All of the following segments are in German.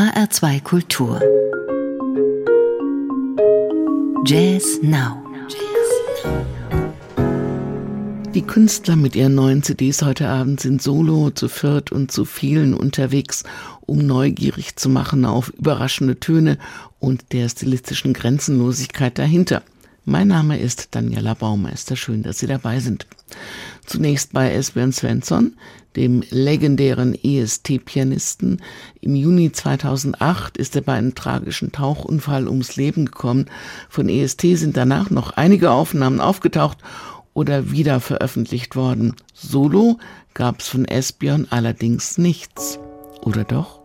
HR2 Kultur. Jazz Now. Die Künstler mit ihren neuen CDs heute Abend sind solo, zu viert und zu vielen unterwegs, um neugierig zu machen auf überraschende Töne und der stilistischen Grenzenlosigkeit dahinter. Mein Name ist Daniela Baumeister. Schön, dass Sie dabei sind. Zunächst bei Esbjörn Svensson, dem legendären EST-Pianisten. Im Juni 2008 ist er bei einem tragischen Tauchunfall ums Leben gekommen. Von EST sind danach noch einige Aufnahmen aufgetaucht oder wieder veröffentlicht worden. Solo gab es von Esbjörn allerdings nichts. Oder doch?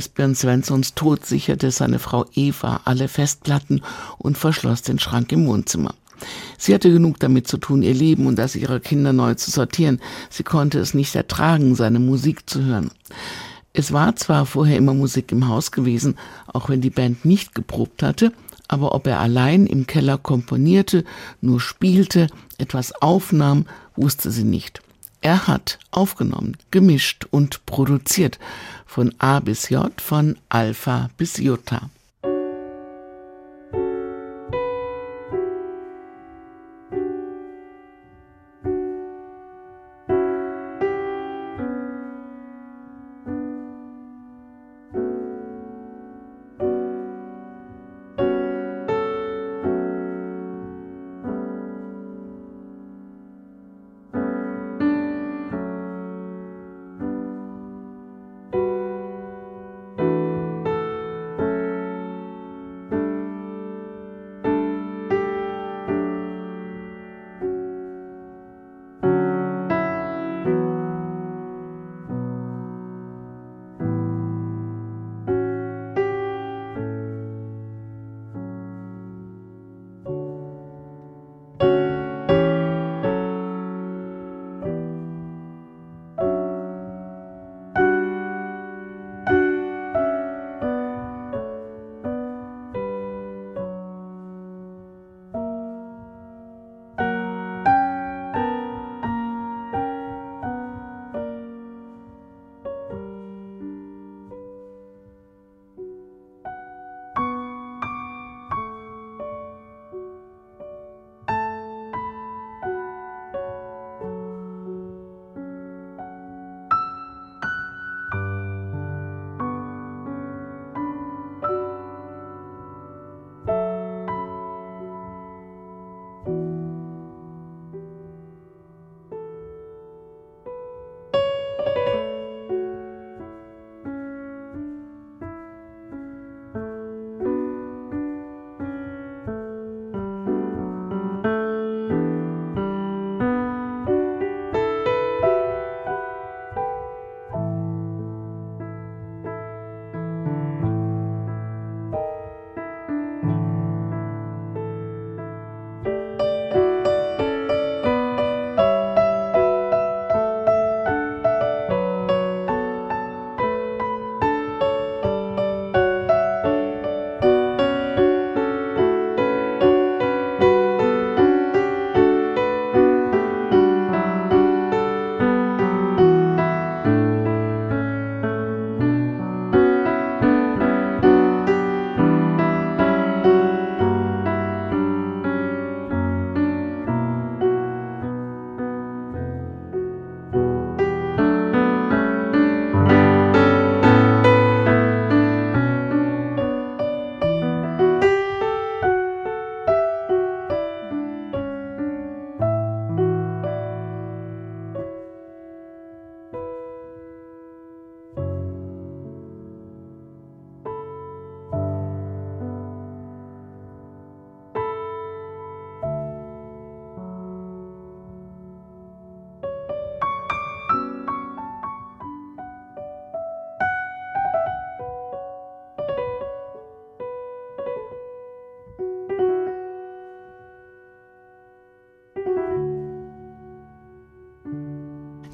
Esbjörn Svenssons Tod sicherte seine Frau Eva alle Festplatten und verschloss den Schrank im Wohnzimmer. Sie hatte genug damit zu tun, ihr Leben und das ihrer Kinder neu zu sortieren. Sie konnte es nicht ertragen, seine Musik zu hören. Es war zwar vorher immer Musik im Haus gewesen, auch wenn die Band nicht geprobt hatte, aber ob er allein im Keller komponierte, nur spielte, etwas aufnahm, wusste sie nicht. Er hat aufgenommen, gemischt und produziert von A bis J, von Alpha bis Jota.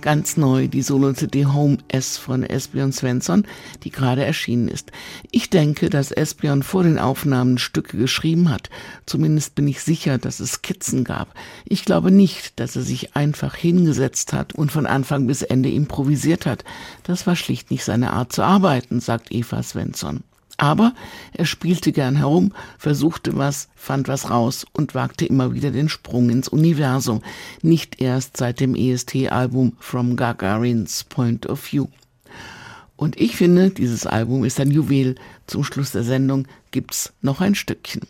Ganz neu die Solo-CD Home S von Esbjörn Svensson, die gerade erschienen ist. Ich denke, dass Esbjörn vor den Aufnahmen Stücke geschrieben hat. Zumindest bin ich sicher, dass es Skizzen gab. Ich glaube nicht, dass er sich einfach hingesetzt hat und von Anfang bis Ende improvisiert hat. Das war schlicht nicht seine Art zu arbeiten, sagt Eva Svensson. Aber er spielte gern herum, versuchte was, fand was raus und wagte immer wieder den Sprung ins Universum, nicht erst seit dem EST-Album From Gagarin's Point of View. Und ich finde, dieses Album ist ein Juwel. Zum Schluss der Sendung gibt's noch ein Stückchen.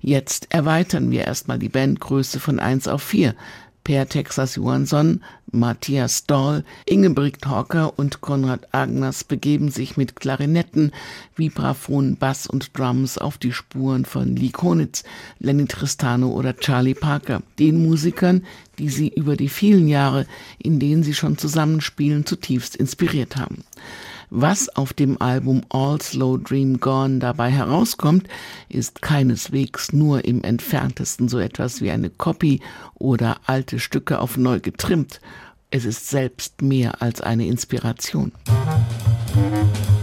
Jetzt erweitern wir erstmal die Bandgröße von 1 auf 4 Per Texas Johansson, Matthias Dahl, Ingebrigt Hawker und Konrad Agners begeben sich mit Klarinetten, Vibraphon, Bass und Drums auf die Spuren von Lee Konitz, Lenny Tristano oder Charlie Parker, den Musikern, die sie über die vielen Jahre, in denen sie schon zusammenspielen, zutiefst inspiriert haben. Was auf dem Album All Slow Dream Gone dabei herauskommt, ist keineswegs nur im entferntesten so etwas wie eine Copy oder alte Stücke auf neu getrimmt. Es ist selbst mehr als eine Inspiration. Musik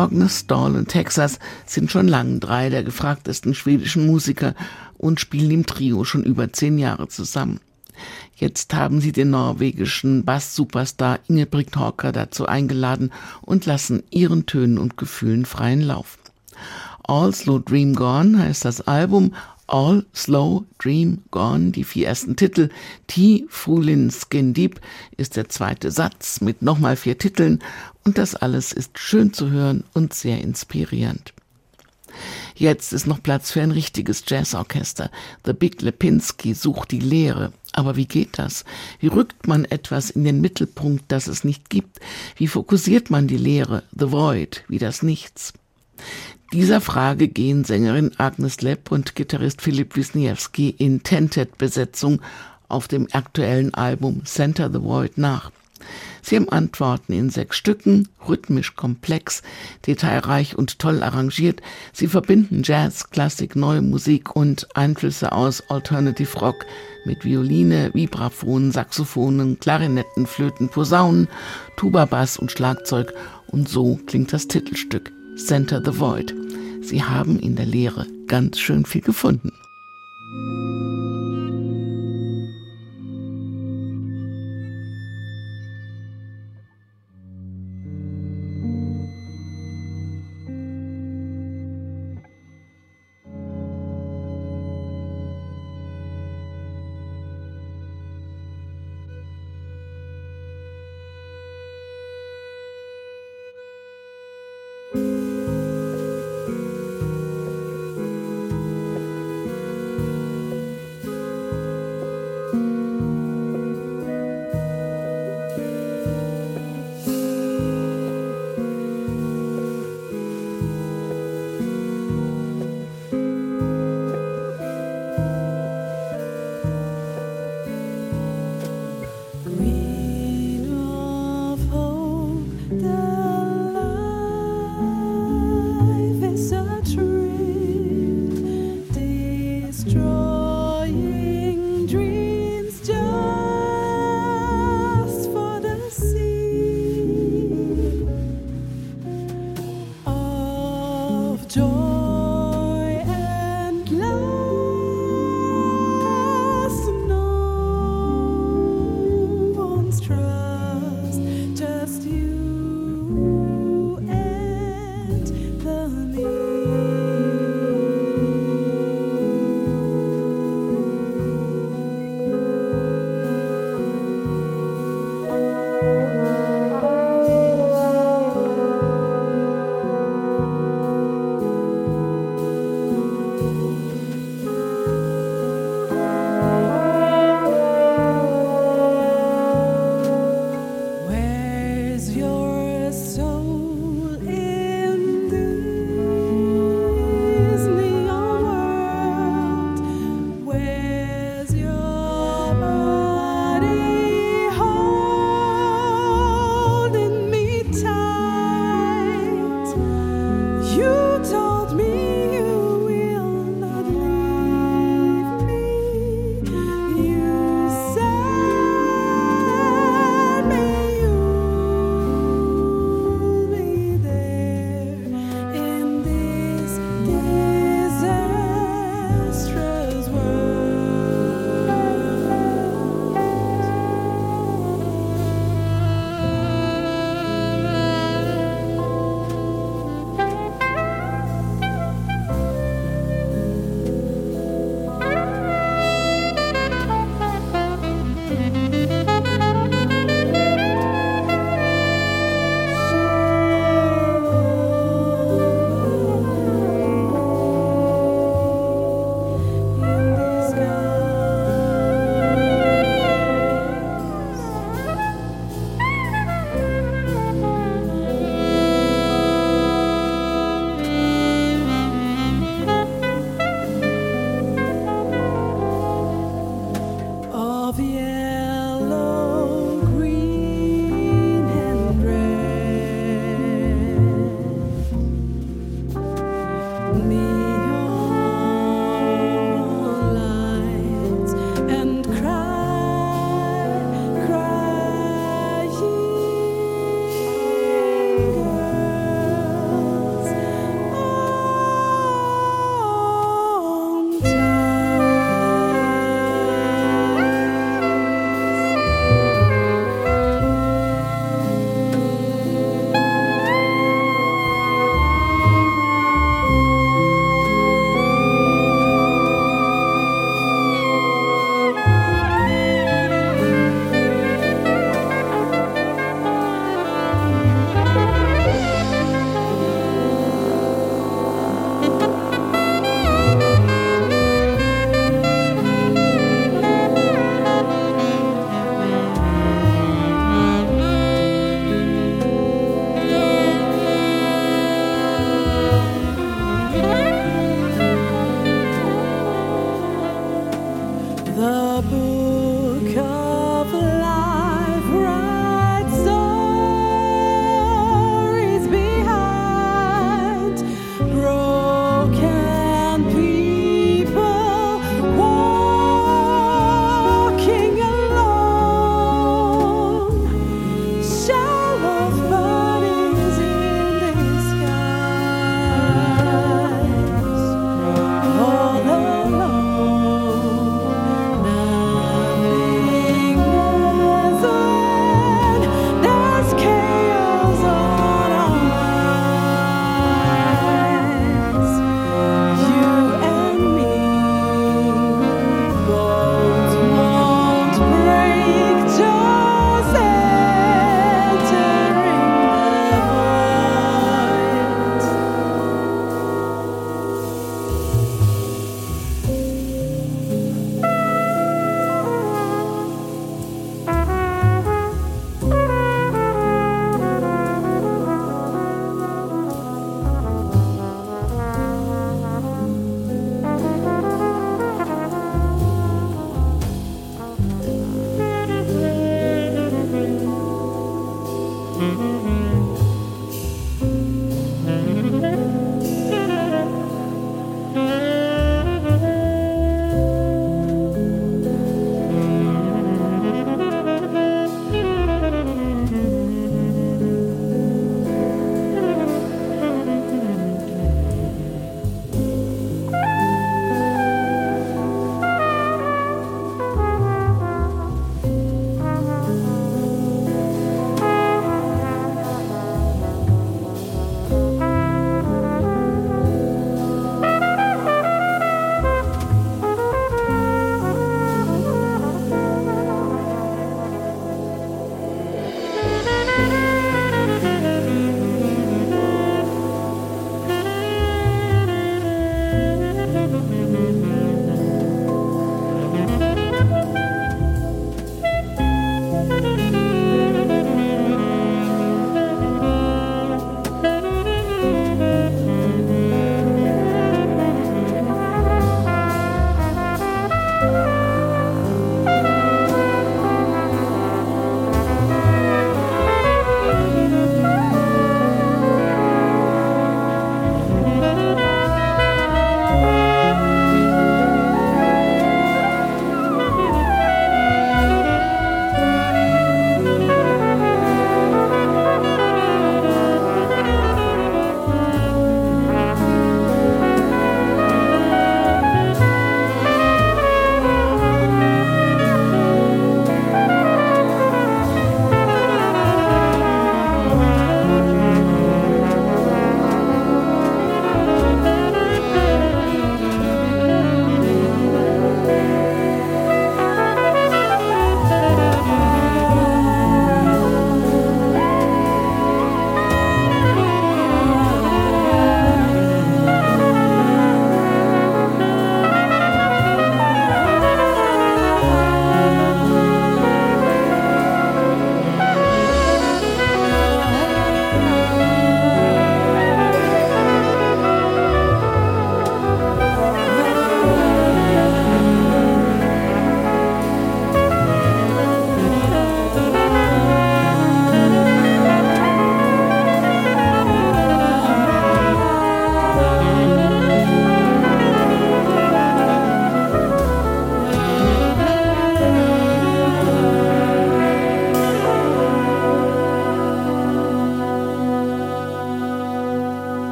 Agnes Dahl und Texas sind schon lange drei der gefragtesten schwedischen Musiker und spielen im Trio schon über zehn Jahre zusammen. Jetzt haben sie den norwegischen Bass-Superstar Ingebrigt Hawker dazu eingeladen und lassen ihren Tönen und Gefühlen freien Lauf. All Slow Dream Gone heißt das Album, All Slow Dream Gone, die vier ersten Titel. T Frulin Skin Deep ist der zweite Satz mit nochmal vier Titeln und das alles ist schön zu hören und sehr inspirierend. Jetzt ist noch Platz für ein richtiges Jazzorchester. The Big Lepinski sucht die Lehre. Aber wie geht das? Wie rückt man etwas in den Mittelpunkt, das es nicht gibt? Wie fokussiert man die Lehre, the void, wie das Nichts? Dieser Frage gehen Sängerin Agnes Lepp und Gitarrist Philipp Wisniewski in Tentet-Besetzung auf dem aktuellen Album Center the Void nach. Sie haben Antworten in sechs Stücken, rhythmisch komplex, detailreich und toll arrangiert. Sie verbinden Jazz, Klassik, neue Musik und Einflüsse aus Alternative Rock mit Violine, Vibraphonen, Saxophonen, Klarinetten, Flöten, Posaunen, Tuba, Bass und Schlagzeug. Und so klingt das Titelstück. Center the Void. Sie haben in der Lehre ganz schön viel gefunden.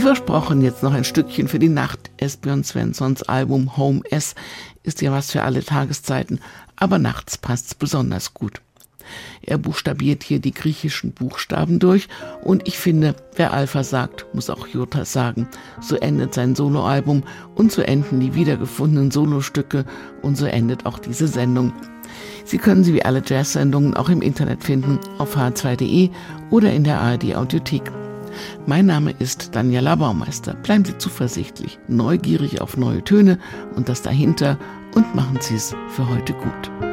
Versprochen, jetzt noch ein Stückchen für die Nacht. Esbjörn Svenssons Album Home S ist ja was für alle Tageszeiten, aber nachts passt's besonders gut. Er buchstabiert hier die griechischen Buchstaben durch und ich finde, wer Alpha sagt, muss auch Jota sagen. So endet sein Soloalbum und so enden die wiedergefundenen Solostücke und so endet auch diese Sendung. Sie können sie wie alle Jazz-Sendungen auch im Internet finden auf h2.de oder in der ARD Audiothek. Mein Name ist Daniela Baumeister. Bleiben Sie zuversichtlich, neugierig auf neue Töne und das dahinter und machen Sie es für heute gut.